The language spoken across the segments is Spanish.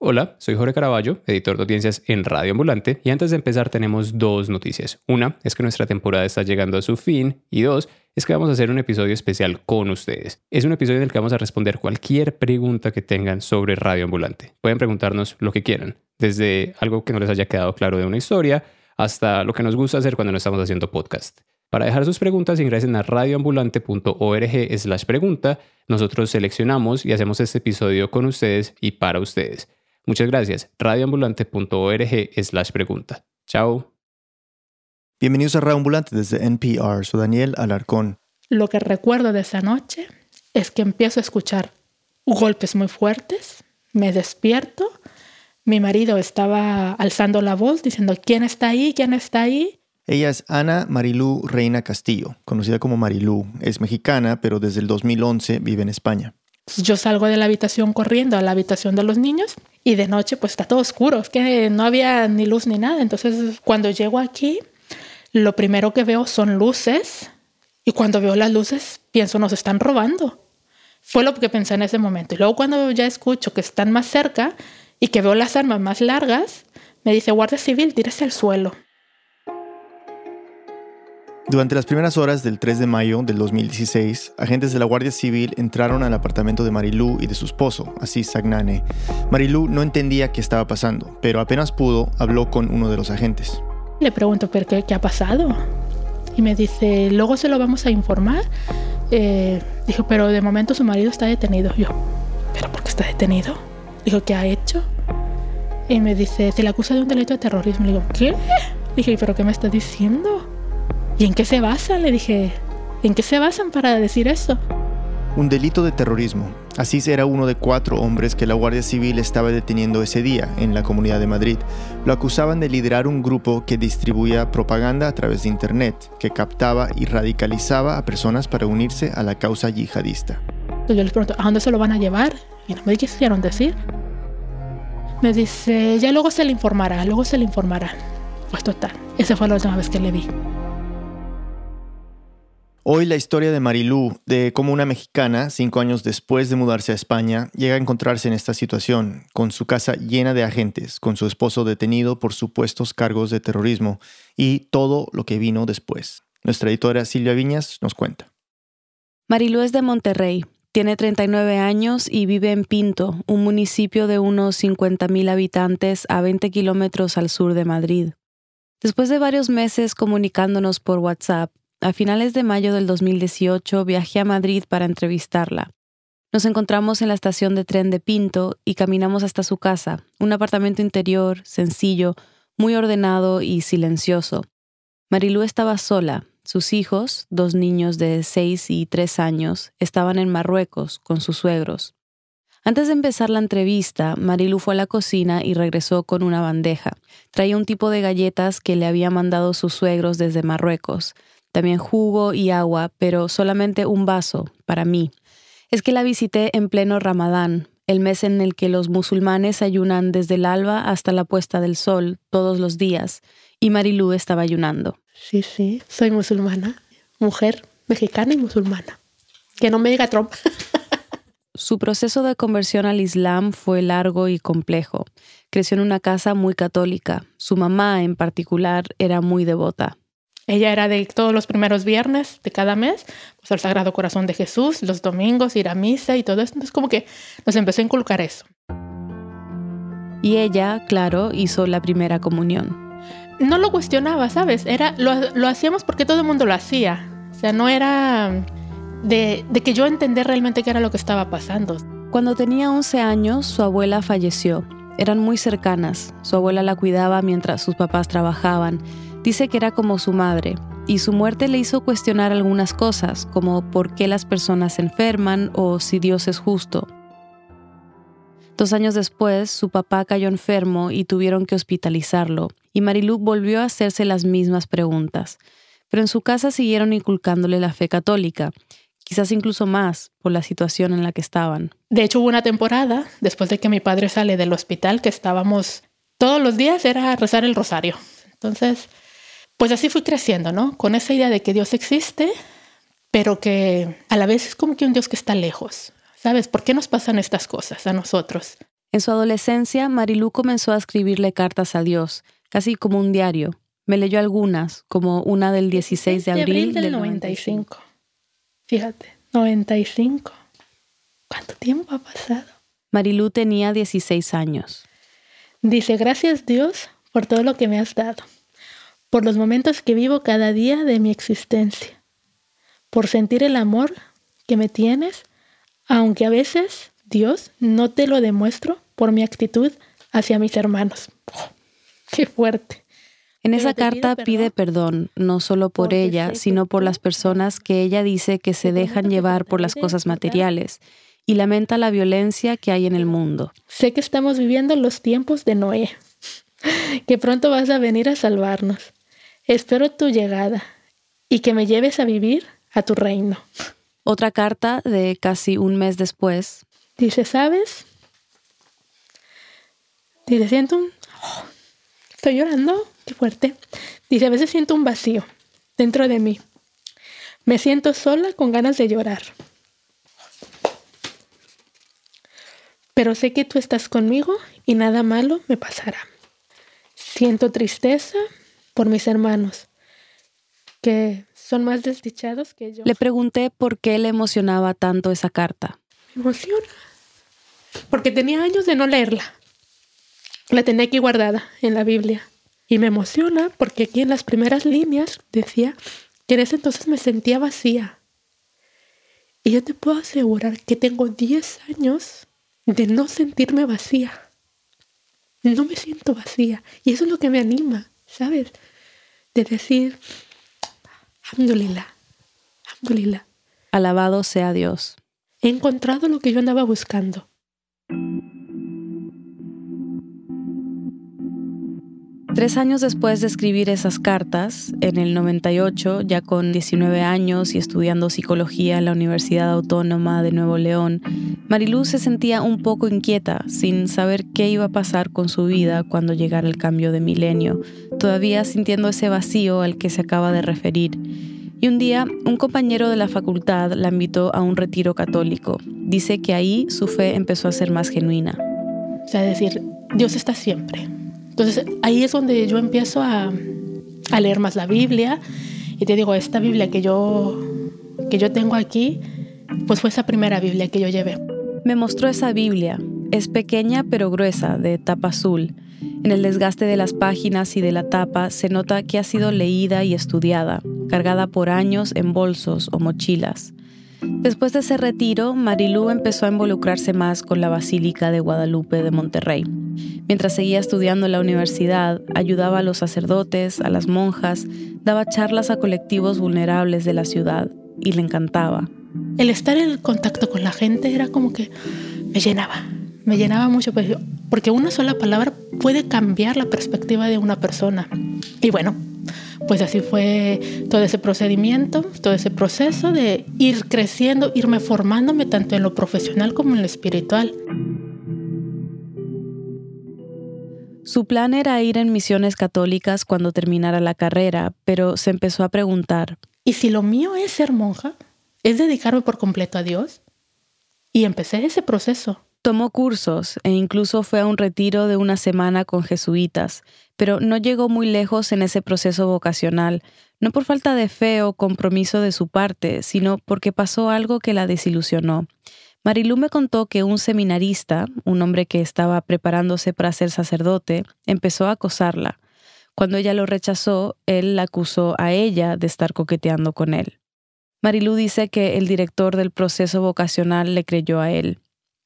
Hola, soy Jorge Caraballo, editor de audiencias en Radio Ambulante, y antes de empezar tenemos dos noticias. Una es que nuestra temporada está llegando a su fin, y dos es que vamos a hacer un episodio especial con ustedes. Es un episodio en el que vamos a responder cualquier pregunta que tengan sobre Radio Ambulante. Pueden preguntarnos lo que quieran, desde algo que no les haya quedado claro de una historia, hasta lo que nos gusta hacer cuando no estamos haciendo podcast. Para dejar sus preguntas ingresen a radioambulante.org slash pregunta. Nosotros seleccionamos y hacemos este episodio con ustedes y para ustedes. Muchas gracias. radioambulante.org slash pregunta. Chao. Bienvenidos a Radio Ambulante desde NPR. Soy Daniel Alarcón. Lo que recuerdo de esa noche es que empiezo a escuchar golpes muy fuertes, me despierto, mi marido estaba alzando la voz diciendo, ¿quién está ahí? ¿quién está ahí? Ella es Ana Marilú Reina Castillo, conocida como Marilú. Es mexicana, pero desde el 2011 vive en España. Yo salgo de la habitación corriendo a la habitación de los niños y de noche pues está todo oscuro, es que no había ni luz ni nada. Entonces cuando llego aquí, lo primero que veo son luces y cuando veo las luces pienso nos están robando. Fue lo que pensé en ese momento. Y luego cuando ya escucho que están más cerca y que veo las armas más largas, me dice Guardia Civil, tírese al suelo. Durante las primeras horas del 3 de mayo del 2016, agentes de la Guardia Civil entraron al apartamento de Marilú y de su esposo, Asís Sagnane. Marilú no entendía qué estaba pasando, pero apenas pudo, habló con uno de los agentes. Le pregunto, ¿pero qué, qué ha pasado? Y me dice, luego se lo vamos a informar. Eh, dijo, pero de momento su marido está detenido. Yo, ¿pero por qué está detenido? Dijo, ¿qué ha hecho? Y me dice, se le acusa de un delito de terrorismo. Le digo, ¿qué? Dije, ¿pero qué me está diciendo? ¿Y en qué se basa? Le dije, ¿en qué se basan para decir eso? Un delito de terrorismo. Asís era uno de cuatro hombres que la Guardia Civil estaba deteniendo ese día en la Comunidad de Madrid. Lo acusaban de liderar un grupo que distribuía propaganda a través de Internet, que captaba y radicalizaba a personas para unirse a la causa yihadista. Yo les pregunto, ¿a dónde se lo van a llevar? Y no me quisieron decir. Me dice, ya luego se le informará, luego se le informará. Pues total, esa fue la última vez que le vi. Hoy la historia de Marilú, de cómo una mexicana, cinco años después de mudarse a España, llega a encontrarse en esta situación, con su casa llena de agentes, con su esposo detenido por supuestos cargos de terrorismo y todo lo que vino después. Nuestra editora Silvia Viñas nos cuenta. Marilú es de Monterrey, tiene 39 años y vive en Pinto, un municipio de unos 50.000 habitantes a 20 kilómetros al sur de Madrid. Después de varios meses comunicándonos por WhatsApp, a finales de mayo del 2018 viajé a Madrid para entrevistarla. Nos encontramos en la estación de tren de Pinto y caminamos hasta su casa, un apartamento interior, sencillo, muy ordenado y silencioso. Marilú estaba sola. Sus hijos, dos niños de seis y tres años, estaban en Marruecos con sus suegros. Antes de empezar la entrevista, Marilú fue a la cocina y regresó con una bandeja. Traía un tipo de galletas que le había mandado sus suegros desde Marruecos también jugo y agua, pero solamente un vaso para mí. Es que la visité en pleno Ramadán, el mes en el que los musulmanes ayunan desde el alba hasta la puesta del sol todos los días, y Marilú estaba ayunando. Sí, sí, soy musulmana, mujer mexicana y musulmana. Que no me diga Trump. Su proceso de conversión al Islam fue largo y complejo. Creció en una casa muy católica. Su mamá, en particular, era muy devota. Ella era de todos los primeros viernes de cada mes, pues al Sagrado Corazón de Jesús, los domingos, ir a misa y todo esto. Entonces como que nos empezó a inculcar eso. Y ella, claro, hizo la primera comunión. No lo cuestionaba, ¿sabes? Era, lo, lo hacíamos porque todo el mundo lo hacía. O sea, no era de, de que yo entender realmente qué era lo que estaba pasando. Cuando tenía 11 años, su abuela falleció. Eran muy cercanas. Su abuela la cuidaba mientras sus papás trabajaban Dice que era como su madre, y su muerte le hizo cuestionar algunas cosas, como por qué las personas se enferman o si Dios es justo. Dos años después, su papá cayó enfermo y tuvieron que hospitalizarlo, y Marilú volvió a hacerse las mismas preguntas. Pero en su casa siguieron inculcándole la fe católica, quizás incluso más por la situación en la que estaban. De hecho, hubo una temporada, después de que mi padre sale del hospital, que estábamos todos los días era rezar el rosario. Entonces, pues así fui creciendo, ¿no? Con esa idea de que Dios existe, pero que a la vez es como que un Dios que está lejos. ¿Sabes? ¿Por qué nos pasan estas cosas a nosotros? En su adolescencia, Marilú comenzó a escribirle cartas a Dios, casi como un diario. Me leyó algunas, como una del 16 de abril, del, 95. Fíjate, 95. ¿Cuánto tiempo ha pasado? Marilú tenía 16 años. Dice, gracias Dios por todo lo que me has dado, por los momentos que vivo cada día de mi existencia, por sentir el amor que me tienes, aunque a veces, Dios, no te lo demuestro por mi actitud hacia mis hermanos. ¡Qué fuerte! En esa carta pide perdón, no solo por ella, sino por las personas que ella dice que se dejan llevar por las cosas materiales y lamenta la violencia que hay en el mundo. Sé que estamos viviendo los tiempos de Noé, que pronto vas a venir a salvarnos. Espero tu llegada y que me lleves a vivir a tu reino. Otra carta de casi un mes después. Dice, ¿sabes? Dice, siento un... Oh, estoy llorando, qué fuerte. Dice, a veces siento un vacío dentro de mí. Me siento sola con ganas de llorar. pero sé que tú estás conmigo y nada malo me pasará. Siento tristeza por mis hermanos, que son más desdichados que yo. Le pregunté por qué le emocionaba tanto esa carta. Me emociona, porque tenía años de no leerla. La tenía aquí guardada en la Biblia. Y me emociona porque aquí en las primeras líneas decía que en ese entonces me sentía vacía. Y yo te puedo asegurar que tengo 10 años de no sentirme vacía. No me siento vacía. Y eso es lo que me anima, ¿sabes? De decir, Alhamdulillah, Alhamdulillah. Alabado sea Dios. He encontrado lo que yo andaba buscando. Tres años después de escribir esas cartas, en el 98, ya con 19 años y estudiando psicología en la Universidad Autónoma de Nuevo León, Marilú se sentía un poco inquieta, sin saber qué iba a pasar con su vida cuando llegara el cambio de milenio, todavía sintiendo ese vacío al que se acaba de referir. Y un día, un compañero de la facultad la invitó a un retiro católico. Dice que ahí su fe empezó a ser más genuina. O sea, decir, Dios está siempre entonces ahí es donde yo empiezo a, a, leer más la Biblia y te digo, esta Biblia que yo, que yo tengo aquí, pues fue esa primera Biblia que yo llevé. Me mostró esa Biblia. Es pequeña pero gruesa, de tapa azul. En el desgaste de las páginas y de la tapa se nota que ha sido leída y estudiada, cargada por años en bolsos o mochilas. Después de ese retiro, Marilú empezó a involucrarse más con la Basílica de Guadalupe de Monterrey. Mientras seguía estudiando en la universidad, ayudaba a los sacerdotes, a las monjas, daba charlas a colectivos vulnerables de la ciudad y le encantaba. El estar en contacto con la gente era como que me llenaba, me llenaba mucho, pues, porque una sola palabra puede cambiar la perspectiva de una persona. Y bueno, pues así fue todo ese procedimiento, todo ese proceso de ir creciendo, irme formándome tanto en lo profesional como en lo espiritual. Su plan era ir en misiones católicas cuando terminara la carrera, pero se empezó a preguntar, ¿y si lo mío es ser monja? ¿Es dedicarme por completo a Dios? Y empecé ese proceso. Tomó cursos e incluso fue a un retiro de una semana con jesuitas, pero no llegó muy lejos en ese proceso vocacional, no por falta de fe o compromiso de su parte, sino porque pasó algo que la desilusionó. Marilú me contó que un seminarista, un hombre que estaba preparándose para ser sacerdote, empezó a acosarla. Cuando ella lo rechazó, él la acusó a ella de estar coqueteando con él. Marilú dice que el director del proceso vocacional le creyó a él.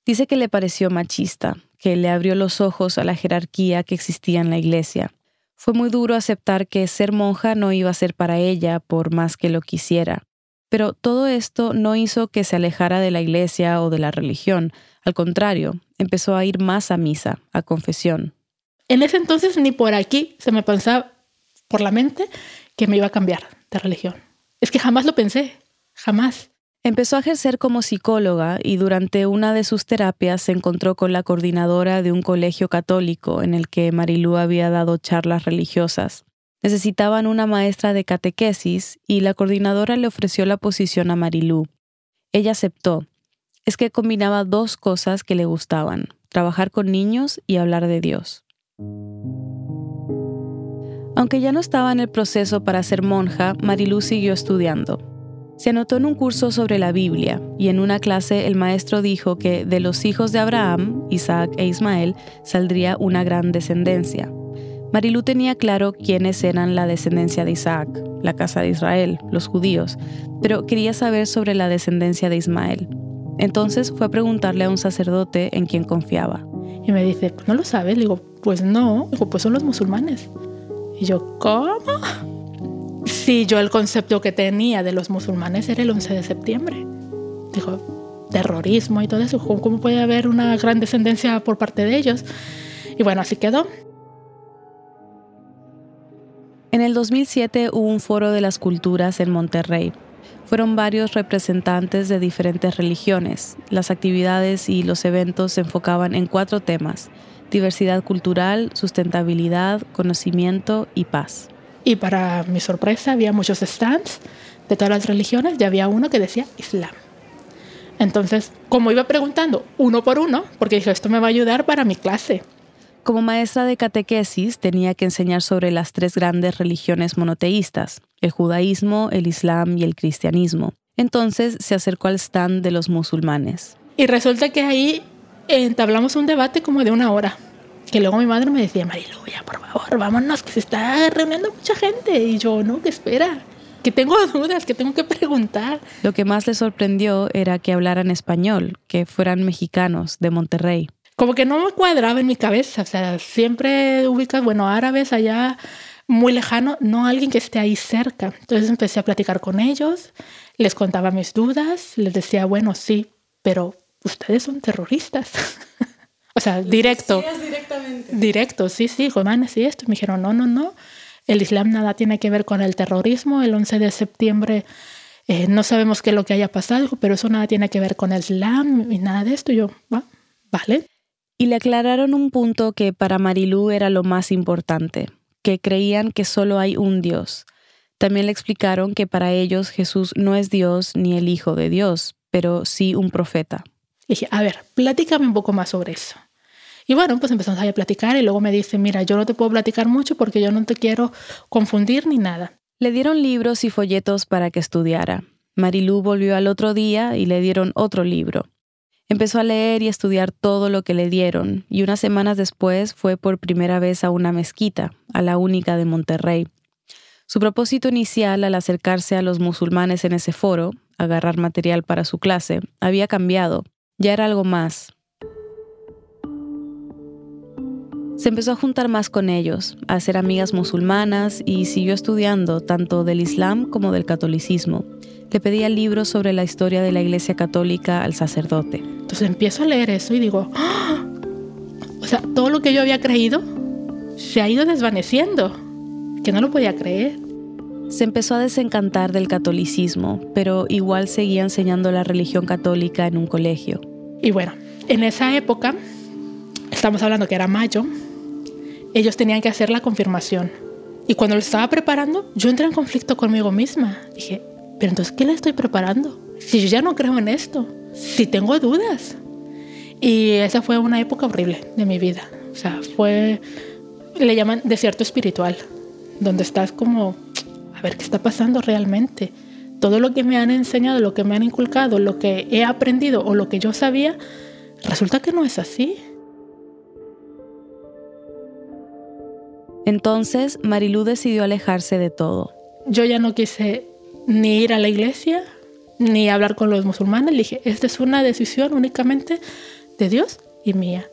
Dice que le pareció machista, que le abrió los ojos a la jerarquía que existía en la iglesia. Fue muy duro aceptar que ser monja no iba a ser para ella por más que lo quisiera. Pero todo esto no hizo que se alejara de la iglesia o de la religión. Al contrario, empezó a ir más a misa, a confesión. En ese entonces ni por aquí se me pensaba por la mente que me iba a cambiar de religión. Es que jamás lo pensé, jamás. Empezó a ejercer como psicóloga y durante una de sus terapias se encontró con la coordinadora de un colegio católico en el que Marilú había dado charlas religiosas. Necesitaban una maestra de catequesis y la coordinadora le ofreció la posición a Marilú. Ella aceptó. Es que combinaba dos cosas que le gustaban, trabajar con niños y hablar de Dios. Aunque ya no estaba en el proceso para ser monja, Marilú siguió estudiando. Se anotó en un curso sobre la Biblia y en una clase el maestro dijo que de los hijos de Abraham, Isaac e Ismael, saldría una gran descendencia. Marilú tenía claro quiénes eran la descendencia de Isaac, la casa de Israel, los judíos, pero quería saber sobre la descendencia de Ismael. Entonces fue a preguntarle a un sacerdote en quien confiaba. Y me dice, ¿no lo sabes? Le digo, pues no. Digo, pues son los musulmanes. Y yo, ¿cómo? Sí, yo el concepto que tenía de los musulmanes era el 11 de septiembre. Dijo, terrorismo y todo eso. ¿Cómo puede haber una gran descendencia por parte de ellos? Y bueno, así quedó. En el 2007 hubo un foro de las culturas en Monterrey. Fueron varios representantes de diferentes religiones. Las actividades y los eventos se enfocaban en cuatro temas, diversidad cultural, sustentabilidad, conocimiento y paz. Y para mi sorpresa había muchos stands de todas las religiones y había uno que decía Islam. Entonces, como iba preguntando uno por uno, porque dije, esto me va a ayudar para mi clase. Como maestra de catequesis tenía que enseñar sobre las tres grandes religiones monoteístas, el judaísmo, el islam y el cristianismo. Entonces se acercó al stand de los musulmanes. Y resulta que ahí entablamos un debate como de una hora. Que luego mi madre me decía, Mariluya, por favor, vámonos, que se está reuniendo mucha gente. Y yo, no, que espera, que tengo dudas, que tengo que preguntar. Lo que más le sorprendió era que hablaran español, que fueran mexicanos de Monterrey. Como que no me cuadraba en mi cabeza, o sea, siempre ubicas, bueno, árabes allá muy lejano, no alguien que esté ahí cerca. Entonces empecé a platicar con ellos, les contaba mis dudas, les decía, bueno, sí, pero ustedes son terroristas. o sea, directo. directamente. Directo, sí, sí, Juanes y esto. me dijeron, no, no, no. El Islam nada tiene que ver con el terrorismo. El 11 de septiembre eh, no sabemos qué es lo que haya pasado, pero eso nada tiene que ver con el Islam y nada de esto. yo, ¿va? Vale. Y le aclararon un punto que para Marilú era lo más importante, que creían que solo hay un Dios. También le explicaron que para ellos Jesús no es Dios ni el Hijo de Dios, pero sí un profeta. Le dije, a ver, platícame un poco más sobre eso. Y bueno, pues empezamos a platicar y luego me dice, mira, yo no te puedo platicar mucho porque yo no te quiero confundir ni nada. Le dieron libros y folletos para que estudiara. Marilú volvió al otro día y le dieron otro libro. Empezó a leer y estudiar todo lo que le dieron, y unas semanas después fue por primera vez a una mezquita, a la única de Monterrey. Su propósito inicial al acercarse a los musulmanes en ese foro, agarrar material para su clase, había cambiado, ya era algo más. Se empezó a juntar más con ellos, a hacer amigas musulmanas y siguió estudiando tanto del Islam como del catolicismo. Le pedía libros sobre la historia de la Iglesia Católica al sacerdote. Entonces empiezo a leer eso y digo, ¡Ah! o sea, todo lo que yo había creído se ha ido desvaneciendo, que no lo podía creer. Se empezó a desencantar del catolicismo, pero igual seguía enseñando la religión católica en un colegio. Y bueno, en esa época, estamos hablando que era mayo, ellos tenían que hacer la confirmación. Y cuando lo estaba preparando, yo entré en conflicto conmigo misma. Dije, pero entonces, ¿qué le estoy preparando? Si yo ya no creo en esto, si tengo dudas. Y esa fue una época horrible de mi vida. O sea, fue, le llaman desierto espiritual, donde estás como, a ver qué está pasando realmente. Todo lo que me han enseñado, lo que me han inculcado, lo que he aprendido o lo que yo sabía, resulta que no es así. Entonces, Marilú decidió alejarse de todo. Yo ya no quise ni ir a la iglesia, ni hablar con los musulmanes. Le dije, esta es una decisión únicamente de Dios y mía.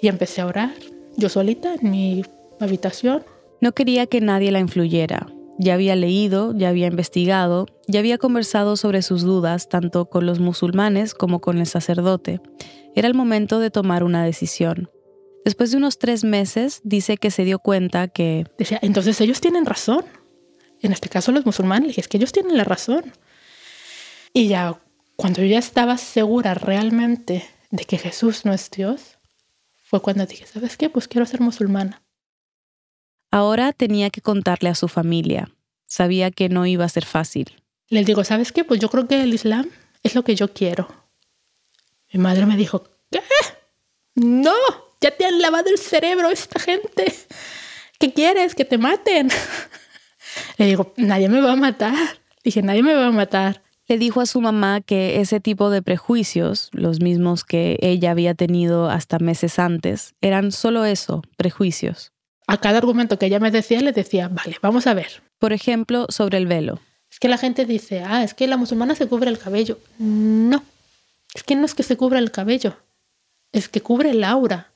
Y empecé a orar, yo solita, en mi habitación. No quería que nadie la influyera. Ya había leído, ya había investigado, ya había conversado sobre sus dudas tanto con los musulmanes como con el sacerdote. Era el momento de tomar una decisión. Después de unos tres meses, dice que se dio cuenta que... Decía, entonces ellos tienen razón. En este caso los musulmanes, es que ellos tienen la razón. Y ya, cuando yo ya estaba segura realmente de que Jesús no es Dios, fue cuando dije, ¿sabes qué? Pues quiero ser musulmana. Ahora tenía que contarle a su familia. Sabía que no iba a ser fácil. Les digo, ¿sabes qué? Pues yo creo que el Islam es lo que yo quiero. Mi madre me dijo, ¿qué? no, ya te han lavado el cerebro esta gente. ¿Qué quieres? Que te maten. Le digo, nadie me va a matar. Dije, nadie me va a matar. Le dijo a su mamá que ese tipo de prejuicios, los mismos que ella había tenido hasta meses antes, eran solo eso, prejuicios. A cada argumento que ella me decía, le decía, vale, vamos a ver. Por ejemplo, sobre el velo. Es que la gente dice, ah, es que la musulmana se cubre el cabello. No, es que no es que se cubra el cabello, es que cubre el aura.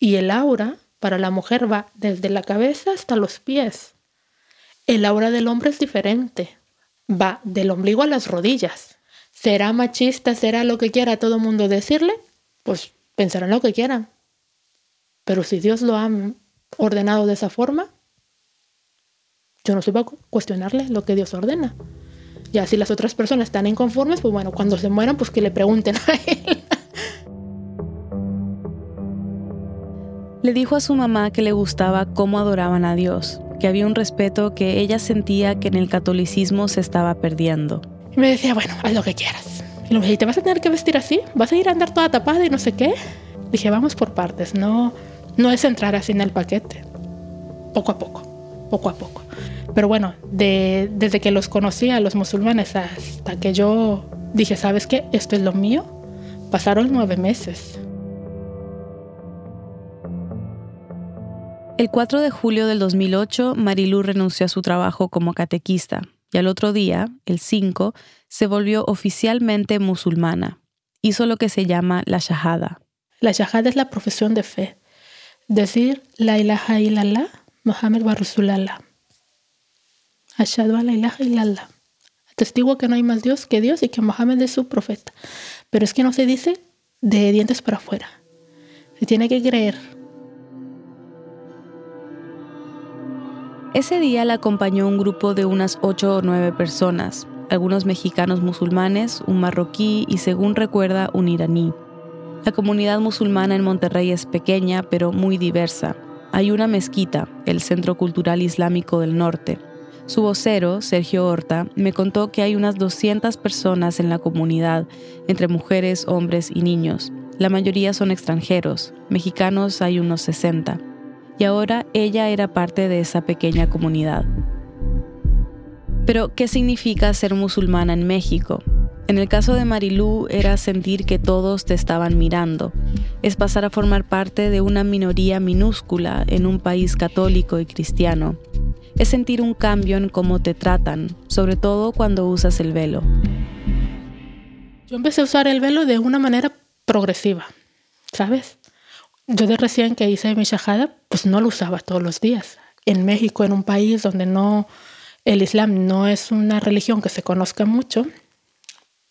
Y el aura para la mujer va desde la cabeza hasta los pies. El aura del hombre es diferente va del ombligo a las rodillas. ¿Será machista? ¿Será lo que quiera todo el mundo decirle? Pues pensarán lo que quieran. Pero si Dios lo ha ordenado de esa forma, yo no soy para cuestionarle lo que Dios ordena. Ya si las otras personas están inconformes, pues bueno, cuando se mueran, pues que le pregunten a él. Le dijo a su mamá que le gustaba cómo adoraban a Dios, que había un respeto que ella sentía que en el catolicismo se estaba perdiendo. Y me decía, bueno, haz lo que quieras. Y le dije, ¿te vas a tener que vestir así? ¿Vas a ir a andar toda tapada y no sé qué? Dije, vamos por partes, no, no es entrar así en el paquete. Poco a poco, poco a poco. Pero bueno, de, desde que los conocí a los musulmanes hasta que yo dije, ¿sabes qué? Esto es lo mío, pasaron nueve meses. El 4 de julio del 2008, Marilu renunció a su trabajo como catequista y al otro día, el 5, se volvió oficialmente musulmana. Hizo lo que se llama la shahada. La shahada es la profesión de fe. Decir la ilaha illallah, Muhammad wa Rasulallah. Ashadu la ilaha illallah. Testigo que no hay más Dios que Dios y que Mohammed es su profeta. Pero es que no se dice de dientes para afuera. Se tiene que creer Ese día la acompañó un grupo de unas ocho o nueve personas, algunos mexicanos musulmanes, un marroquí y, según recuerda, un iraní. La comunidad musulmana en Monterrey es pequeña, pero muy diversa. Hay una mezquita, el Centro Cultural Islámico del Norte. Su vocero, Sergio Horta, me contó que hay unas 200 personas en la comunidad, entre mujeres, hombres y niños. La mayoría son extranjeros, mexicanos hay unos 60 y ahora ella era parte de esa pequeña comunidad. Pero, ¿qué significa ser musulmana en México? En el caso de Marilú era sentir que todos te estaban mirando. Es pasar a formar parte de una minoría minúscula en un país católico y cristiano. Es sentir un cambio en cómo te tratan, sobre todo cuando usas el velo. Yo empecé a usar el velo de una manera progresiva, ¿sabes? Yo de recién que hice mi shahada, pues no lo usaba todos los días. En México, en un país donde no el Islam no es una religión que se conozca mucho,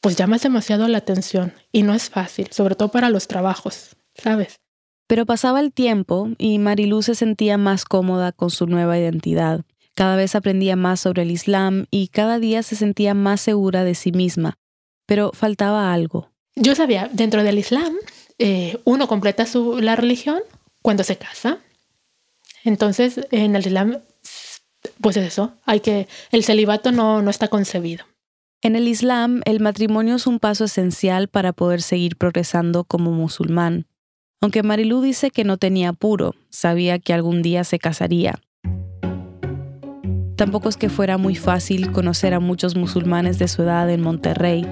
pues llamas demasiado la atención y no es fácil, sobre todo para los trabajos, ¿sabes? Pero pasaba el tiempo y Marilú se sentía más cómoda con su nueva identidad. Cada vez aprendía más sobre el Islam y cada día se sentía más segura de sí misma. Pero faltaba algo. Yo sabía, dentro del Islam eh, uno completa su, la religión cuando se casa. Entonces, en el Islam, pues es eso, hay que, el celibato no, no está concebido. En el Islam, el matrimonio es un paso esencial para poder seguir progresando como musulmán. Aunque Marilú dice que no tenía apuro, sabía que algún día se casaría. Tampoco es que fuera muy fácil conocer a muchos musulmanes de su edad en Monterrey,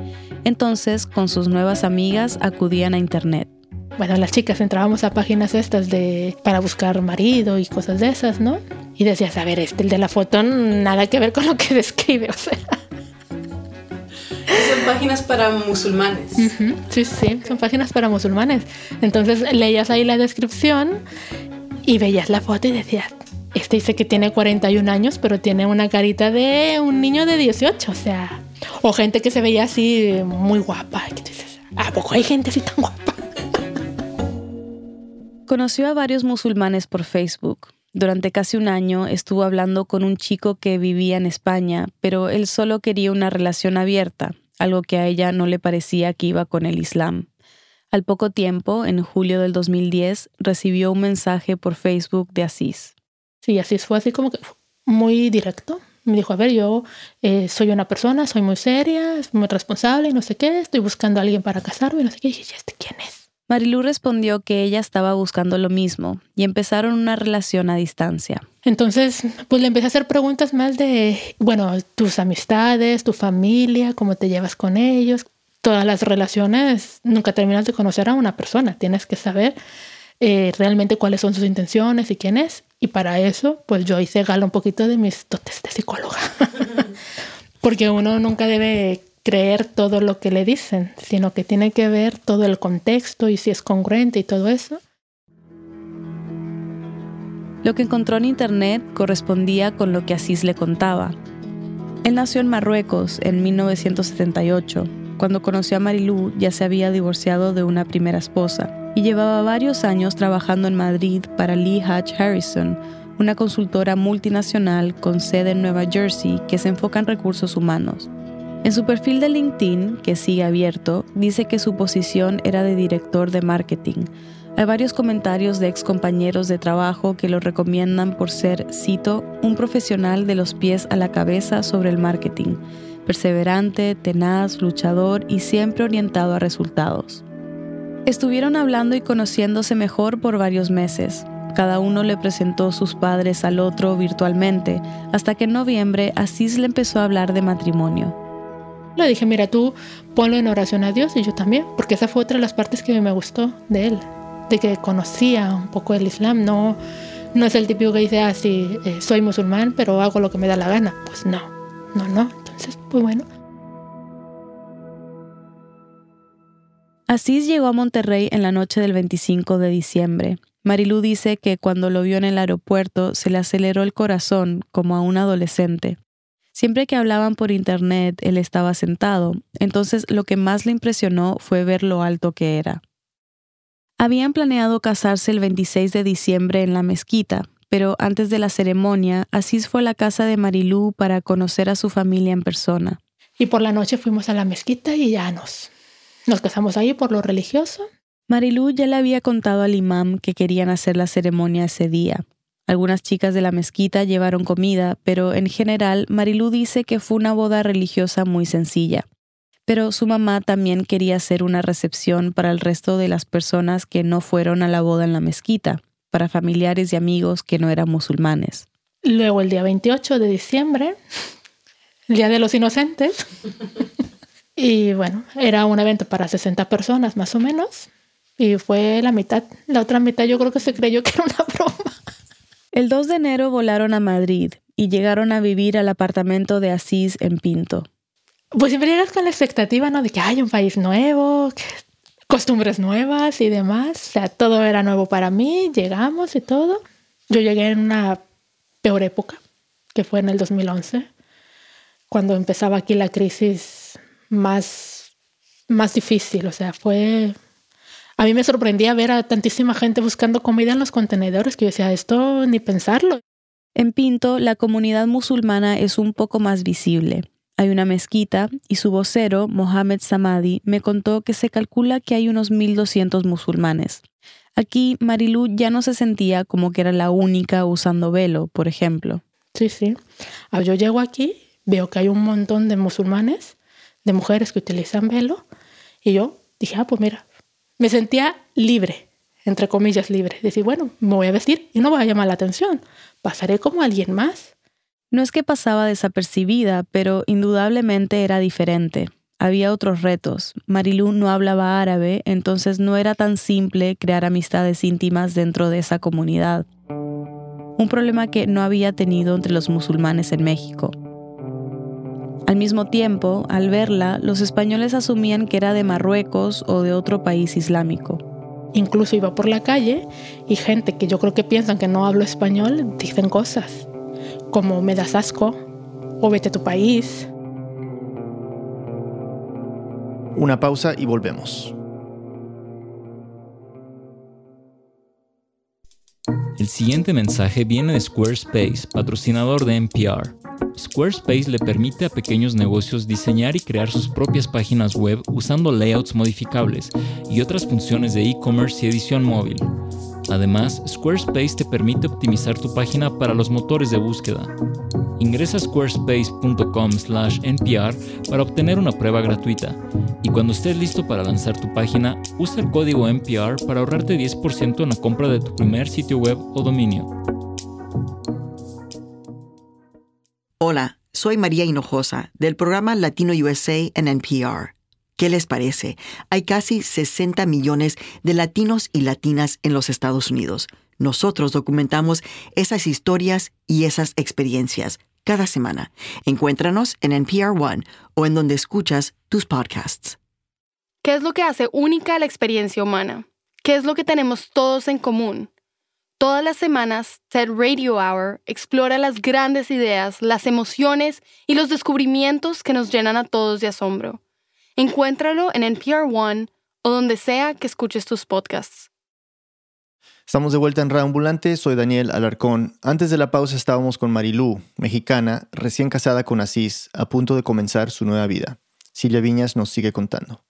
entonces con sus nuevas amigas acudían a Internet bueno, las chicas entrábamos a páginas estas de para buscar marido y cosas de esas, ¿no? Y decías, a ver, este, el de la foto, nada que ver con lo que describe, o sea. Son páginas para musulmanes. Sí, sí, son páginas para musulmanes. Entonces leías ahí la descripción y veías la foto y decías, este dice que tiene 41 años, pero tiene una carita de un niño de 18, o sea, o gente que se veía así muy guapa. Dices, ¿a poco hay gente así tan guapa? Conoció a varios musulmanes por Facebook. Durante casi un año estuvo hablando con un chico que vivía en España, pero él solo quería una relación abierta, algo que a ella no le parecía que iba con el Islam. Al poco tiempo, en julio del 2010, recibió un mensaje por Facebook de Asís. Sí, Asís fue así como que muy directo. Me dijo, a ver, yo eh, soy una persona, soy muy seria, muy responsable y no sé qué, estoy buscando a alguien para casarme y no sé qué. Y dije, ¿este quién es? Marilú respondió que ella estaba buscando lo mismo y empezaron una relación a distancia. Entonces, pues le empecé a hacer preguntas más de, bueno, tus amistades, tu familia, cómo te llevas con ellos. Todas las relaciones, nunca terminas de conocer a una persona. Tienes que saber eh, realmente cuáles son sus intenciones y quién es. Y para eso, pues yo hice gala un poquito de mis dotes de psicóloga. Porque uno nunca debe creer todo lo que le dicen, sino que tiene que ver todo el contexto y si es congruente y todo eso. Lo que encontró en Internet correspondía con lo que Asís le contaba. Él nació en Marruecos en 1978. Cuando conoció a Marilú ya se había divorciado de una primera esposa y llevaba varios años trabajando en Madrid para Lee Hatch Harrison, una consultora multinacional con sede en Nueva Jersey que se enfoca en recursos humanos. En su perfil de LinkedIn, que sigue abierto, dice que su posición era de director de marketing. Hay varios comentarios de ex compañeros de trabajo que lo recomiendan por ser, cito, un profesional de los pies a la cabeza sobre el marketing, perseverante, tenaz, luchador y siempre orientado a resultados. Estuvieron hablando y conociéndose mejor por varios meses. Cada uno le presentó sus padres al otro virtualmente, hasta que en noviembre Asís le empezó a hablar de matrimonio. Le dije, mira, tú ponlo en oración a Dios y yo también, porque esa fue otra de las partes que me gustó de él, de que conocía un poco el Islam, no, no es el típico que dice, ah, sí, eh, soy musulmán, pero hago lo que me da la gana. Pues no, no, no. Entonces, pues bueno. Asís llegó a Monterrey en la noche del 25 de diciembre. Marilú dice que cuando lo vio en el aeropuerto se le aceleró el corazón como a un adolescente. Siempre que hablaban por internet, él estaba sentado, entonces lo que más le impresionó fue ver lo alto que era. Habían planeado casarse el 26 de diciembre en la mezquita, pero antes de la ceremonia, Asís fue a la casa de Marilú para conocer a su familia en persona. Y por la noche fuimos a la mezquita y ya nos, nos casamos ahí por lo religioso. Marilú ya le había contado al imam que querían hacer la ceremonia ese día, algunas chicas de la mezquita llevaron comida, pero en general Marilú dice que fue una boda religiosa muy sencilla. Pero su mamá también quería hacer una recepción para el resto de las personas que no fueron a la boda en la mezquita, para familiares y amigos que no eran musulmanes. Luego el día 28 de diciembre, el Día de los Inocentes. y bueno, era un evento para 60 personas más o menos. Y fue la mitad. La otra mitad yo creo que se creyó que era una broma. El 2 de enero volaron a Madrid y llegaron a vivir al apartamento de Asís en Pinto. Pues siempre llegas con la expectativa, ¿no? De que hay un país nuevo, costumbres nuevas y demás. O sea, todo era nuevo para mí, llegamos y todo. Yo llegué en una peor época, que fue en el 2011, cuando empezaba aquí la crisis más, más difícil. O sea, fue a mí me sorprendía ver a tantísima gente buscando comida en los contenedores que yo decía, esto ni pensarlo. En Pinto, la comunidad musulmana es un poco más visible. Hay una mezquita y su vocero, Mohamed Samadi, me contó que se calcula que hay unos 1.200 musulmanes. Aquí Marilú ya no se sentía como que era la única usando velo, por ejemplo. Sí, sí. Yo llego aquí, veo que hay un montón de musulmanes, de mujeres que utilizan velo, y yo dije, ah, pues mira, me sentía libre, entre comillas libre. Decir, bueno, me voy a vestir y no voy a llamar la atención. Pasaré como alguien más. No es que pasaba desapercibida, pero indudablemente era diferente. Había otros retos. Marilú no hablaba árabe, entonces no era tan simple crear amistades íntimas dentro de esa comunidad. Un problema que no había tenido entre los musulmanes en México. Al mismo tiempo, al verla, los españoles asumían que era de Marruecos o de otro país islámico. Incluso iba por la calle y gente que yo creo que piensan que no hablo español dicen cosas como me das asco o vete a tu país. Una pausa y volvemos. El siguiente mensaje viene de Squarespace, patrocinador de NPR. Squarespace le permite a pequeños negocios diseñar y crear sus propias páginas web usando layouts modificables y otras funciones de e-commerce y edición móvil. Además, Squarespace te permite optimizar tu página para los motores de búsqueda. Ingresa a squarespace.com/npr para obtener una prueba gratuita y cuando estés listo para lanzar tu página, usa el código NPR para ahorrarte 10% en la compra de tu primer sitio web o dominio. Hola, soy María Hinojosa del programa Latino USA en NPR. ¿Qué les parece? Hay casi 60 millones de latinos y latinas en los Estados Unidos. Nosotros documentamos esas historias y esas experiencias cada semana. Encuéntranos en NPR One o en donde escuchas tus podcasts. ¿Qué es lo que hace única la experiencia humana? ¿Qué es lo que tenemos todos en común? Todas las semanas, TED Radio Hour explora las grandes ideas, las emociones y los descubrimientos que nos llenan a todos de asombro. Encuéntralo en NPR One o donde sea que escuches tus podcasts. Estamos de vuelta en Ambulante, soy Daniel Alarcón. Antes de la pausa estábamos con Marilú, mexicana, recién casada con Asís, a punto de comenzar su nueva vida. Silvia Viñas nos sigue contando.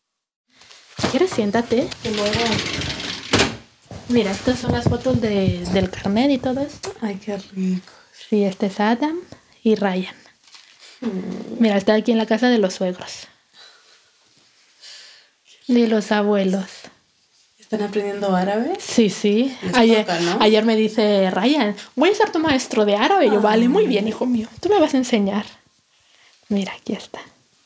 ¿Quieres? Siéntate y luego... Mira, estas son las fotos del carnet y todo esto. Ay, qué rico. Sí, este es Adam y Ryan. Mira, está aquí en la casa de los suegros. Ni los abuelos. ¿Están aprendiendo árabe? Sí, sí. Ayer, ayer me dice Ryan, voy a ser tu maestro de árabe. Yo, vale, muy bien, hijo mío. Tú me vas a enseñar. Mira, aquí está.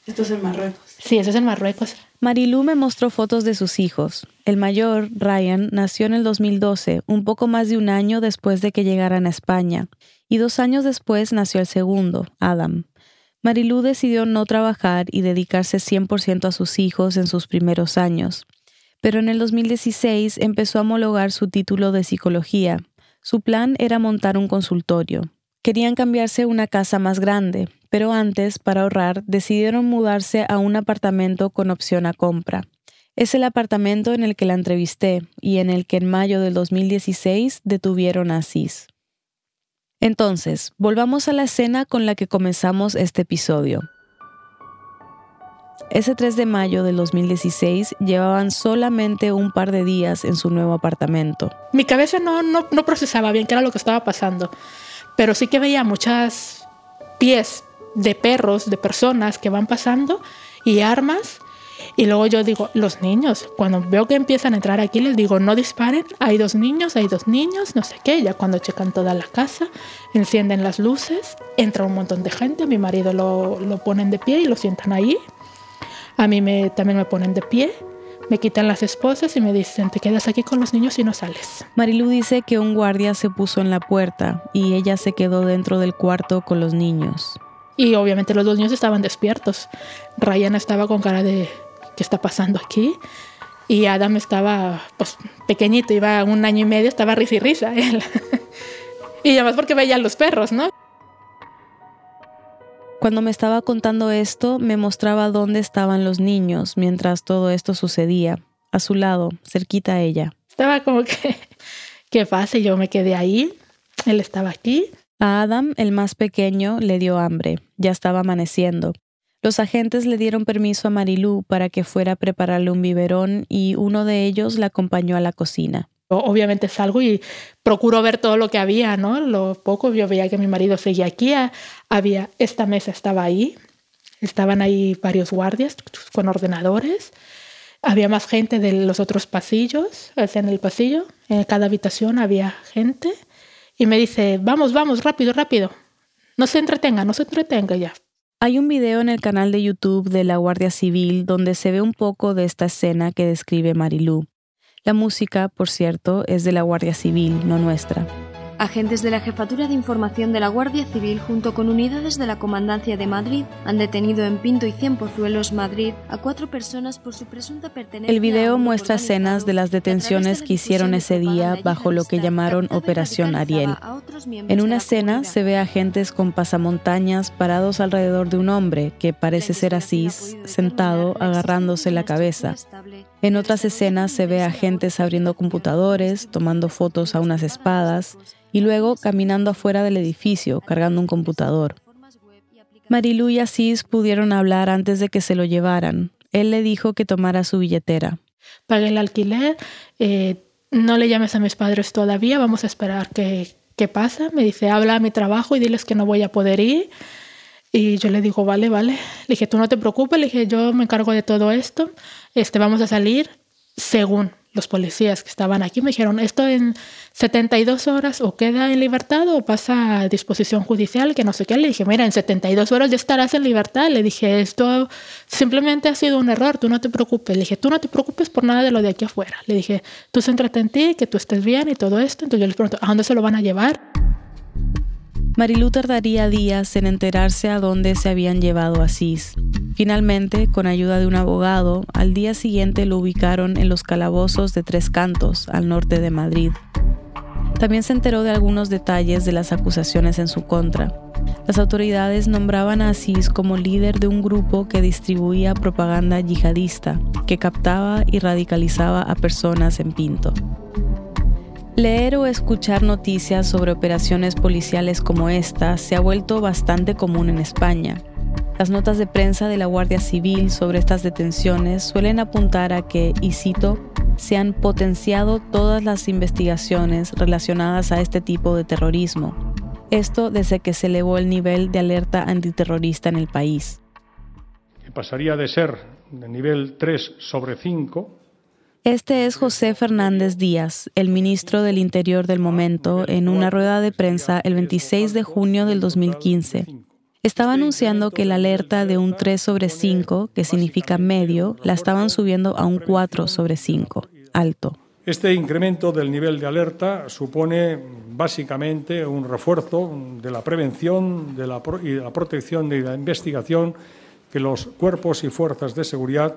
Esto es en Marruecos. Sí, eso es en Marruecos. Marilú me mostró fotos de sus hijos. El mayor, Ryan, nació en el 2012, un poco más de un año después de que llegaran a España. Y dos años después nació el segundo, Adam. Marilú decidió no trabajar y dedicarse 100% a sus hijos en sus primeros años. Pero en el 2016 empezó a homologar su título de psicología. Su plan era montar un consultorio. Querían cambiarse a una casa más grande, pero antes, para ahorrar, decidieron mudarse a un apartamento con opción a compra. Es el apartamento en el que la entrevisté y en el que en mayo del 2016 detuvieron a Asís. Entonces, volvamos a la escena con la que comenzamos este episodio. Ese 3 de mayo del 2016 llevaban solamente un par de días en su nuevo apartamento. Mi cabeza no, no, no procesaba bien qué era lo que estaba pasando, pero sí que veía muchas pies de perros, de personas que van pasando y armas y luego yo digo, los niños, cuando veo que empiezan a entrar aquí, les digo, no disparen, hay dos niños, hay dos niños, no sé qué. Ya cuando checan toda la casa, encienden las luces, entra un montón de gente, a mi marido lo, lo ponen de pie y lo sientan ahí. A mí me, también me ponen de pie, me quitan las esposas y me dicen, te quedas aquí con los niños y no sales. Marilu dice que un guardia se puso en la puerta y ella se quedó dentro del cuarto con los niños. Y obviamente los dos niños estaban despiertos. Ryan estaba con cara de, ¿qué está pasando aquí? Y Adam estaba, pues, pequeñito, iba un año y medio, estaba risa y risa él. y además porque veía a los perros, ¿no? Cuando me estaba contando esto, me mostraba dónde estaban los niños mientras todo esto sucedía, a su lado, cerquita a ella. Estaba como que, qué fácil, yo me quedé ahí, él estaba aquí. A Adam, el más pequeño, le dio hambre, ya estaba amaneciendo. Los agentes le dieron permiso a Marilú para que fuera a prepararle un biberón y uno de ellos la acompañó a la cocina. Obviamente salgo y procuro ver todo lo que había, ¿no? Lo poco yo veía que mi marido seguía aquí, había esta mesa estaba ahí, estaban ahí varios guardias con ordenadores, había más gente de los otros pasillos, en el pasillo, en cada habitación había gente y me dice, vamos, vamos, rápido, rápido, no se entretenga, no se entretenga ya. Hay un video en el canal de YouTube de la Guardia Civil donde se ve un poco de esta escena que describe Marilú. La música, por cierto, es de la Guardia Civil, no nuestra. Agentes de la Jefatura de Información de la Guardia Civil junto con unidades de la Comandancia de Madrid han detenido en Pinto y Cien Pozuelos, Madrid, a cuatro personas por su presunta pertenencia. El video muestra escenas de las detenciones que hicieron ese día bajo lo que llamaron Operación Ariel. En una escena se ve a agentes con pasamontañas parados alrededor de un hombre que parece ser Asís, sentado agarrándose la cabeza. En otras escenas se ve a agentes abriendo computadores, tomando fotos a unas espadas y luego caminando afuera del edificio cargando un computador. Marilu y Asís pudieron hablar antes de que se lo llevaran. Él le dijo que tomara su billetera. Pagué el alquiler, eh, no le llames a mis padres todavía, vamos a esperar qué, qué pasa. Me dice, habla a mi trabajo y diles que no voy a poder ir. Y yo le digo, vale, vale. Le dije, tú no te preocupes, le dije, yo me encargo de todo esto. Este, vamos a salir según los policías que estaban aquí. Me dijeron, esto en 72 horas o queda en libertad o pasa a disposición judicial, que no sé qué. Le dije, mira, en 72 horas ya estarás en libertad. Le dije, esto simplemente ha sido un error, tú no te preocupes. Le dije, tú no te preocupes por nada de lo de aquí afuera. Le dije, tú céntrate en ti, que tú estés bien y todo esto. Entonces yo les pregunto, ¿a dónde se lo van a llevar? Marilu tardaría días en enterarse a dónde se habían llevado a Cis. Finalmente, con ayuda de un abogado, al día siguiente lo ubicaron en los calabozos de Tres Cantos, al norte de Madrid. También se enteró de algunos detalles de las acusaciones en su contra. Las autoridades nombraban a Asís como líder de un grupo que distribuía propaganda yihadista, que captaba y radicalizaba a personas en Pinto. Leer o escuchar noticias sobre operaciones policiales como esta se ha vuelto bastante común en España. Las notas de prensa de la Guardia Civil sobre estas detenciones suelen apuntar a que, y cito, se han potenciado todas las investigaciones relacionadas a este tipo de terrorismo. Esto desde que se elevó el nivel de alerta antiterrorista en el país. Pasaría de ser de nivel 3 sobre 5 este es José Fernández Díaz, el ministro del Interior del momento, en una rueda de prensa el 26 de junio del 2015. Estaba anunciando que la alerta de un 3 sobre 5, que significa medio, la estaban subiendo a un 4 sobre 5, alto. Este incremento del nivel de alerta supone básicamente un refuerzo de la prevención y de la protección de la investigación que los cuerpos y fuerzas de seguridad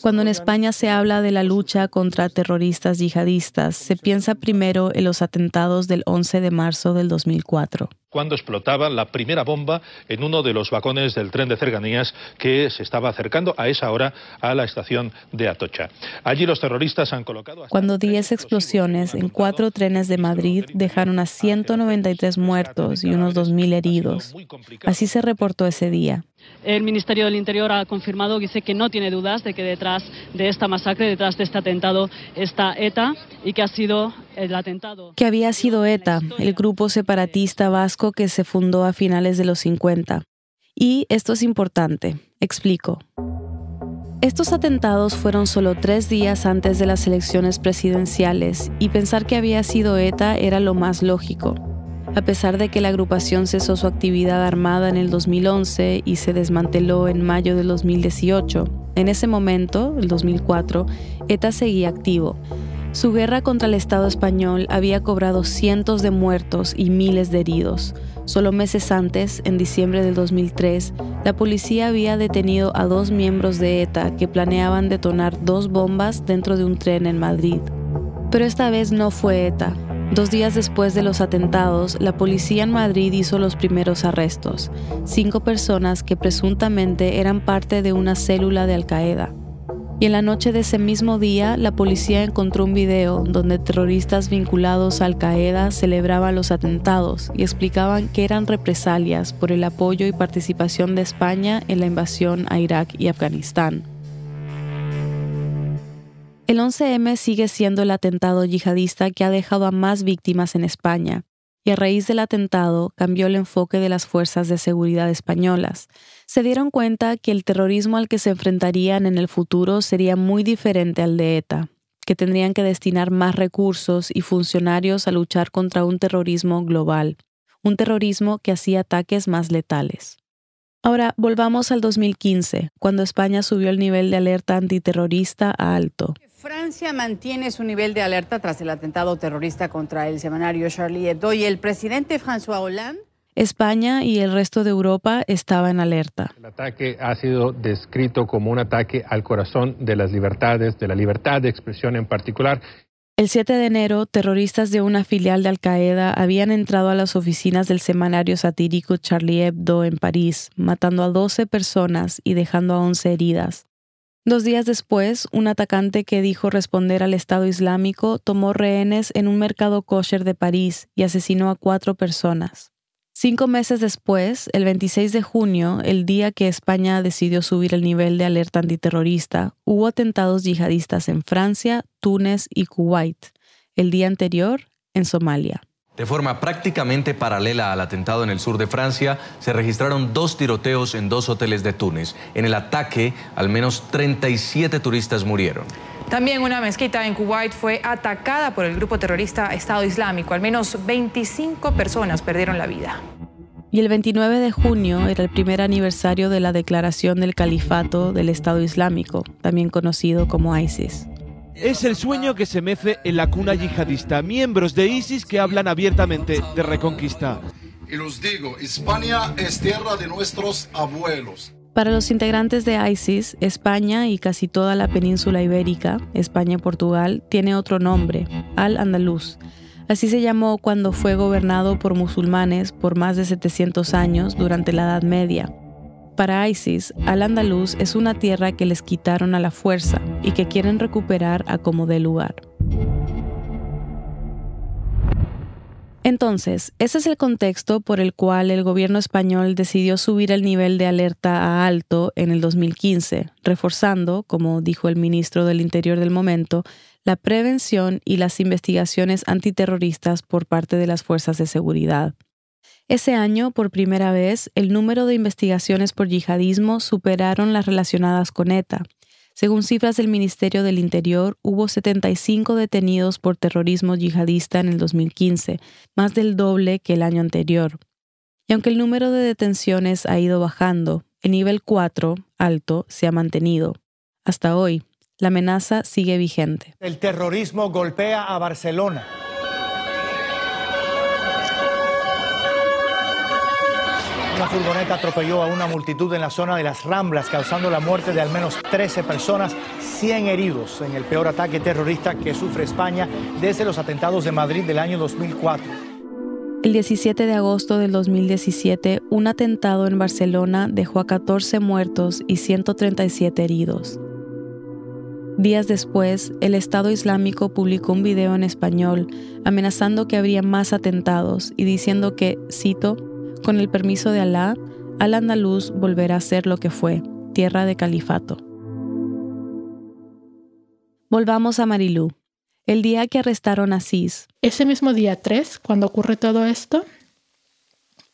cuando en España se habla de la lucha contra terroristas yihadistas, se piensa primero en los atentados del 11 de marzo del 2004 cuando explotaba la primera bomba en uno de los vagones del tren de cercanías que se estaba acercando a esa hora a la estación de Atocha. Allí los terroristas han colocado... Cuando 10 explosiones en cuatro trenes de Madrid dejaron a 193 muertos y unos 2.000 heridos. Así se reportó ese día. El Ministerio del Interior ha confirmado, dice que no tiene dudas de que detrás de esta masacre, detrás de este atentado, está ETA y que ha sido el atentado. Que había sido ETA, el grupo separatista vasco que se fundó a finales de los 50. Y esto es importante, explico. Estos atentados fueron solo tres días antes de las elecciones presidenciales y pensar que había sido ETA era lo más lógico. A pesar de que la agrupación cesó su actividad armada en el 2011 y se desmanteló en mayo del 2018, en ese momento, el 2004, ETA seguía activo. Su guerra contra el Estado español había cobrado cientos de muertos y miles de heridos. Solo meses antes, en diciembre del 2003, la policía había detenido a dos miembros de ETA que planeaban detonar dos bombas dentro de un tren en Madrid. Pero esta vez no fue ETA, Dos días después de los atentados, la policía en Madrid hizo los primeros arrestos, cinco personas que presuntamente eran parte de una célula de Al-Qaeda. Y en la noche de ese mismo día, la policía encontró un video donde terroristas vinculados a Al-Qaeda celebraban los atentados y explicaban que eran represalias por el apoyo y participación de España en la invasión a Irak y Afganistán. El 11M sigue siendo el atentado yihadista que ha dejado a más víctimas en España, y a raíz del atentado cambió el enfoque de las fuerzas de seguridad españolas. Se dieron cuenta que el terrorismo al que se enfrentarían en el futuro sería muy diferente al de ETA, que tendrían que destinar más recursos y funcionarios a luchar contra un terrorismo global, un terrorismo que hacía ataques más letales. Ahora, volvamos al 2015, cuando España subió el nivel de alerta antiterrorista a alto. Francia mantiene su nivel de alerta tras el atentado terrorista contra el semanario Charlie Hebdo y el presidente François Hollande España y el resto de Europa estaba en alerta. El ataque ha sido descrito como un ataque al corazón de las libertades, de la libertad de expresión en particular. El 7 de enero, terroristas de una filial de Al-Qaeda habían entrado a las oficinas del semanario satírico Charlie Hebdo en París, matando a 12 personas y dejando a 11 heridas. Dos días después, un atacante que dijo responder al Estado Islámico tomó rehenes en un mercado kosher de París y asesinó a cuatro personas. Cinco meses después, el 26 de junio, el día que España decidió subir el nivel de alerta antiterrorista, hubo atentados yihadistas en Francia, Túnez y Kuwait. el día anterior en Somalia. De forma prácticamente paralela al atentado en el sur de Francia, se registraron dos tiroteos en dos hoteles de Túnez. En el ataque, al menos 37 turistas murieron. También una mezquita en Kuwait fue atacada por el grupo terrorista Estado Islámico. Al menos 25 personas perdieron la vida. Y el 29 de junio era el primer aniversario de la declaración del califato del Estado Islámico, también conocido como ISIS. Es el sueño que se mece en la cuna yihadista, miembros de ISIS que hablan abiertamente de reconquista. Y los digo, España es tierra de nuestros abuelos. Para los integrantes de ISIS, España y casi toda la península ibérica, España y Portugal, tiene otro nombre, Al-Andalus. Así se llamó cuando fue gobernado por musulmanes por más de 700 años durante la Edad Media para ISIS, Al-Andalus es una tierra que les quitaron a la fuerza y que quieren recuperar a como dé lugar. Entonces, ese es el contexto por el cual el gobierno español decidió subir el nivel de alerta a alto en el 2015, reforzando, como dijo el ministro del Interior del momento, la prevención y las investigaciones antiterroristas por parte de las fuerzas de seguridad. Ese año, por primera vez, el número de investigaciones por yihadismo superaron las relacionadas con ETA. Según cifras del Ministerio del Interior, hubo 75 detenidos por terrorismo yihadista en el 2015, más del doble que el año anterior. Y aunque el número de detenciones ha ido bajando, el nivel 4, alto, se ha mantenido. Hasta hoy, la amenaza sigue vigente. El terrorismo golpea a Barcelona. Una furgoneta atropelló a una multitud en la zona de las Ramblas, causando la muerte de al menos 13 personas, 100 heridos en el peor ataque terrorista que sufre España desde los atentados de Madrid del año 2004. El 17 de agosto del 2017, un atentado en Barcelona dejó a 14 muertos y 137 heridos. Días después, el Estado Islámico publicó un video en español amenazando que habría más atentados y diciendo que, cito, con el permiso de Alá, Al-Andalus volverá a ser lo que fue, tierra de califato. Volvamos a Marilú. El día que arrestaron a Cis. Ese mismo día 3, cuando ocurre todo esto,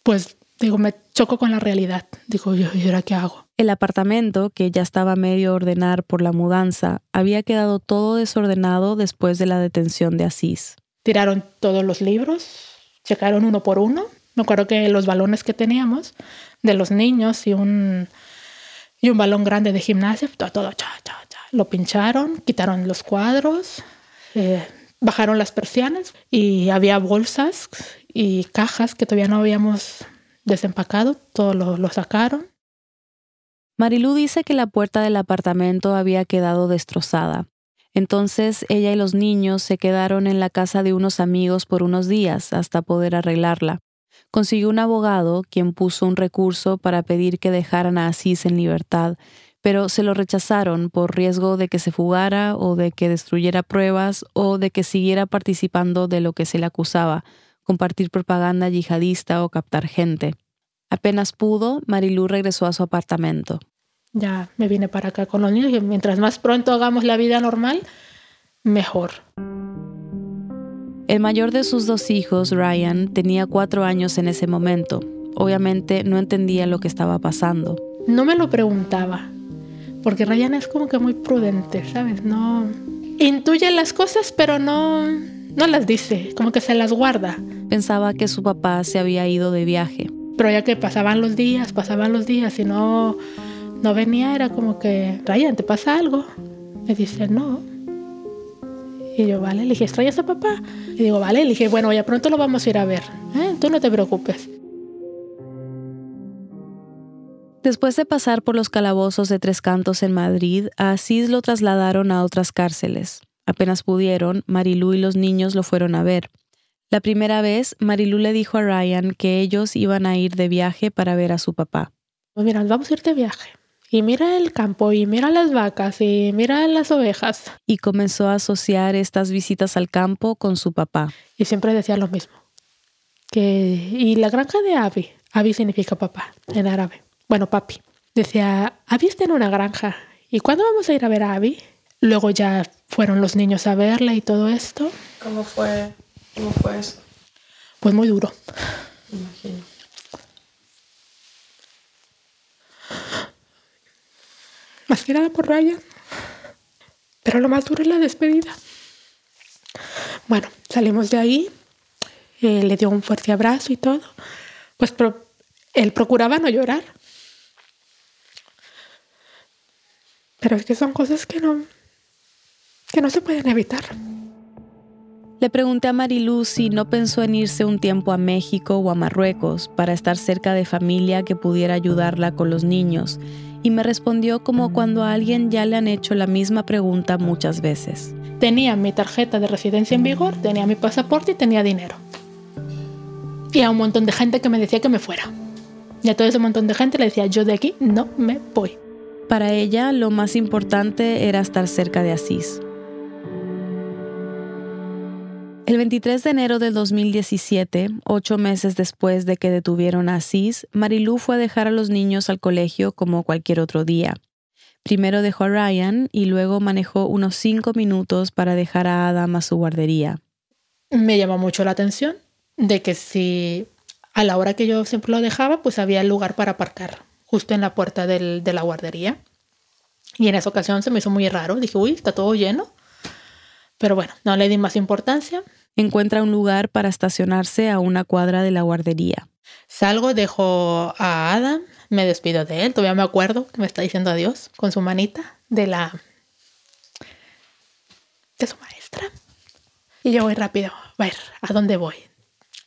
pues digo, me choco con la realidad. Digo, ¿y ahora qué hago? El apartamento, que ya estaba medio ordenar por la mudanza, había quedado todo desordenado después de la detención de Asís. Tiraron todos los libros, checaron uno por uno me acuerdo que los balones que teníamos de los niños y un, y un balón grande de gimnasia, todo, todo cha, cha, cha. lo pincharon, quitaron los cuadros, eh, bajaron las persianas y había bolsas y cajas que todavía no habíamos desempacado, todo lo, lo sacaron. Marilú dice que la puerta del apartamento había quedado destrozada. Entonces ella y los niños se quedaron en la casa de unos amigos por unos días hasta poder arreglarla consiguió un abogado quien puso un recurso para pedir que dejaran a Asís en libertad, pero se lo rechazaron por riesgo de que se fugara o de que destruyera pruebas o de que siguiera participando de lo que se le acusaba, compartir propaganda yihadista o captar gente. Apenas pudo, Marilú regresó a su apartamento. Ya me vine para acá con los niños y mientras más pronto hagamos la vida normal, mejor. El mayor de sus dos hijos, Ryan, tenía cuatro años en ese momento. Obviamente no entendía lo que estaba pasando. No me lo preguntaba, porque Ryan es como que muy prudente, ¿sabes? No intuye las cosas, pero no no las dice, como que se las guarda. Pensaba que su papá se había ido de viaje. Pero ya que pasaban los días, pasaban los días y no no venía, era como que, Ryan, ¿te pasa algo? Me dice, no. Y yo, vale, le dije, ¿extrañas a papá? Y digo, vale, le dije, bueno, ya pronto lo vamos a ir a ver. ¿eh? Tú no te preocupes. Después de pasar por los calabozos de Tres Cantos en Madrid, a Asís lo trasladaron a otras cárceles. Apenas pudieron, Marilú y los niños lo fueron a ver. La primera vez, Marilú le dijo a Ryan que ellos iban a ir de viaje para ver a su papá. Pues mira, vamos a ir de viaje y mira el campo y mira las vacas y mira las ovejas. Y comenzó a asociar estas visitas al campo con su papá. Y siempre decía lo mismo. Que, y la granja de Abi, Abi significa papá en árabe. Bueno, papi. Decía, Abi está en una granja. ¿Y cuándo vamos a ir a ver a Abi? Luego ya fueron los niños a verla y todo esto. ¿Cómo fue, cómo fue eso? Pues muy duro. Me imagino. Nada por Ryan. Pero lo más duro es la despedida. Bueno, salimos de ahí. eh, le dio un fuerte abrazo y todo. Pues él procuraba no llorar. Pero es que son cosas que no, que no se pueden evitar. Le pregunté a Marilú si no pensó en irse un tiempo a México o a Marruecos para estar cerca de familia que pudiera ayudarla con los niños, y me respondió como cuando a alguien ya le han hecho la misma pregunta muchas veces. Tenía mi tarjeta de residencia en vigor, tenía mi pasaporte y tenía dinero. Y a un montón de gente que me decía que me fuera. Y a todo ese montón de gente le decía, yo de aquí no me voy. Para ella, lo más importante era estar cerca de Asís. El 23 de enero del 2017, ocho meses después de que detuvieron a Asís, Marilú fue a dejar a los niños al colegio como cualquier otro día. Primero dejó a Ryan y luego manejó unos cinco minutos para dejar a Adam a su guardería. Me llamó mucho la atención de que si a la hora que yo siempre lo dejaba, pues había lugar para aparcar justo en la puerta de la guardería. Y en esa ocasión se me hizo muy raro. Dije, uy, está todo lleno. Pero bueno, no le di más importancia. Encuentra un lugar para estacionarse a una cuadra de la guardería. Salgo, dejo a Adam, me despido de él. Todavía me acuerdo que me está diciendo adiós con su manita de la. de su maestra. Y yo voy rápido. A ver, ¿a dónde voy?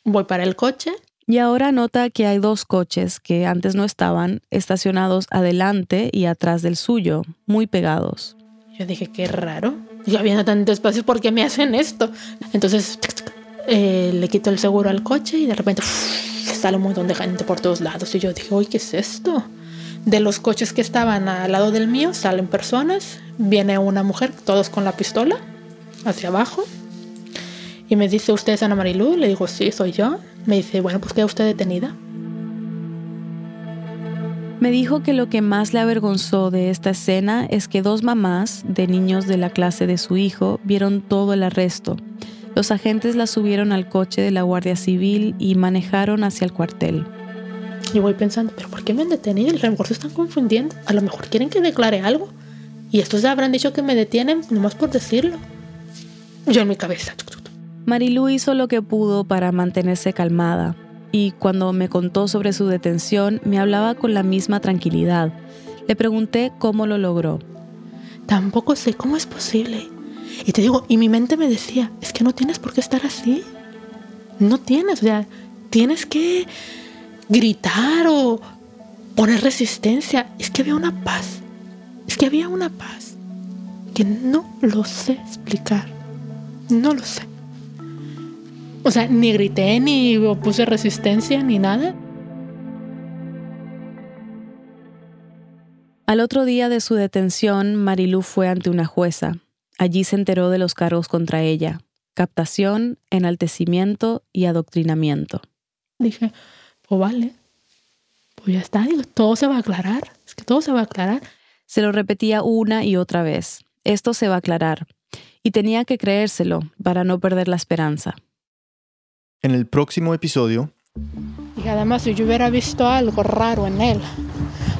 Voy para el coche. Y ahora nota que hay dos coches que antes no estaban estacionados adelante y atrás del suyo, muy pegados. Yo dije, qué raro. Yo habiendo tanto espacio, ¿por qué me hacen esto? Entonces eh, le quito el seguro al coche y de repente sale un montón de gente por todos lados. Y yo dije, uy, ¿qué es esto? De los coches que estaban al lado del mío salen personas. Viene una mujer, todos con la pistola, hacia abajo. Y me dice, ¿usted es Ana Marilú? Le digo, sí, soy yo. Me dice, bueno, pues queda usted detenida. Me dijo que lo que más le avergonzó de esta escena es que dos mamás de niños de la clase de su hijo vieron todo el arresto. Los agentes la subieron al coche de la Guardia Civil y manejaron hacia el cuartel. Y voy pensando, ¿pero por qué me han detenido? Mejor se están confundiendo. A lo mejor quieren que declare algo. Y estos ya habrán dicho que me detienen nomás por decirlo. Yo en mi cabeza. Marilú hizo lo que pudo para mantenerse calmada y cuando me contó sobre su detención me hablaba con la misma tranquilidad. Le pregunté cómo lo logró. Tampoco sé cómo es posible. Y te digo, y mi mente me decía, es que no tienes por qué estar así. No tienes, o sea, tienes que gritar o poner resistencia. Es que había una paz. Es que había una paz que no lo sé explicar. No lo sé. O sea, ni grité, ni puse resistencia, ni nada. Al otro día de su detención, Marilú fue ante una jueza. Allí se enteró de los cargos contra ella. Captación, enaltecimiento y adoctrinamiento. Dije, pues vale. Pues ya está, digo, todo se va a aclarar. Es que todo se va a aclarar. Se lo repetía una y otra vez. Esto se va a aclarar. Y tenía que creérselo para no perder la esperanza. En el próximo episodio, Y además, si yo hubiera visto algo raro en él,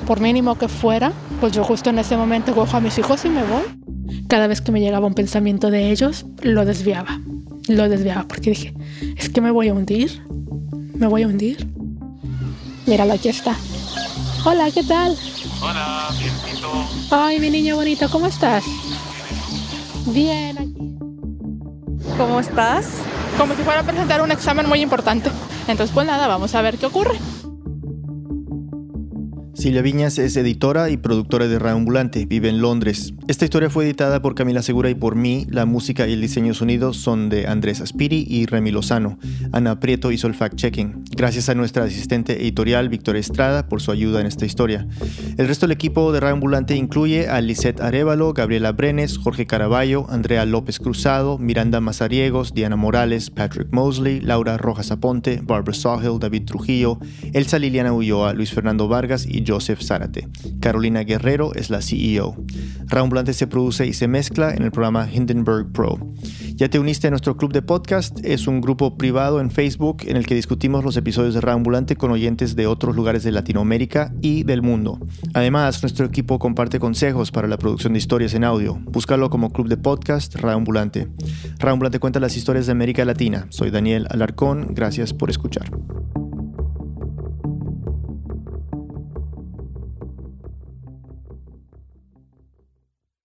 por mínimo que fuera, pues yo justo en ese momento cojo a mis hijos y me voy. Cada vez que me llegaba un pensamiento de ellos, lo desviaba. Lo desviaba porque dije, es que me voy a hundir. Me voy a hundir. Míralo, aquí está. Hola, ¿qué tal? Hola, bienvenido. Ay, mi niño bonito, ¿cómo estás? Bien, aquí. ¿Cómo estás? Como si fuera a presentar un examen muy importante. Entonces, pues nada, vamos a ver qué ocurre. Silvia Viñas es editora y productora de Radio Ambulante, vive en Londres. Esta historia fue editada por Camila Segura y por mí. La música y el diseño sonido son de Andrés Aspiri y Remy Lozano. Ana Prieto hizo el fact-checking. Gracias a nuestra asistente editorial Victoria Estrada por su ayuda en esta historia. El resto del equipo de Radio Ambulante incluye a Lisette Arevalo, Gabriela Brenes, Jorge Caraballo, Andrea López Cruzado, Miranda Mazariegos, Diana Morales, Patrick Mosley, Laura Rojas Aponte, Barbara Sawhill, David Trujillo, Elsa Liliana Ulloa, Luis Fernando Vargas y Joseph Zárate. Carolina Guerrero es la CEO. Raambulante se produce y se mezcla en el programa Hindenburg Pro. Ya te uniste a nuestro club de podcast, es un grupo privado en Facebook en el que discutimos los episodios de Raambulante con oyentes de otros lugares de Latinoamérica y del mundo. Además, nuestro equipo comparte consejos para la producción de historias en audio. Búscalo como club de podcast Raambulante. Raambulante cuenta las historias de América Latina. Soy Daniel Alarcón, gracias por escuchar.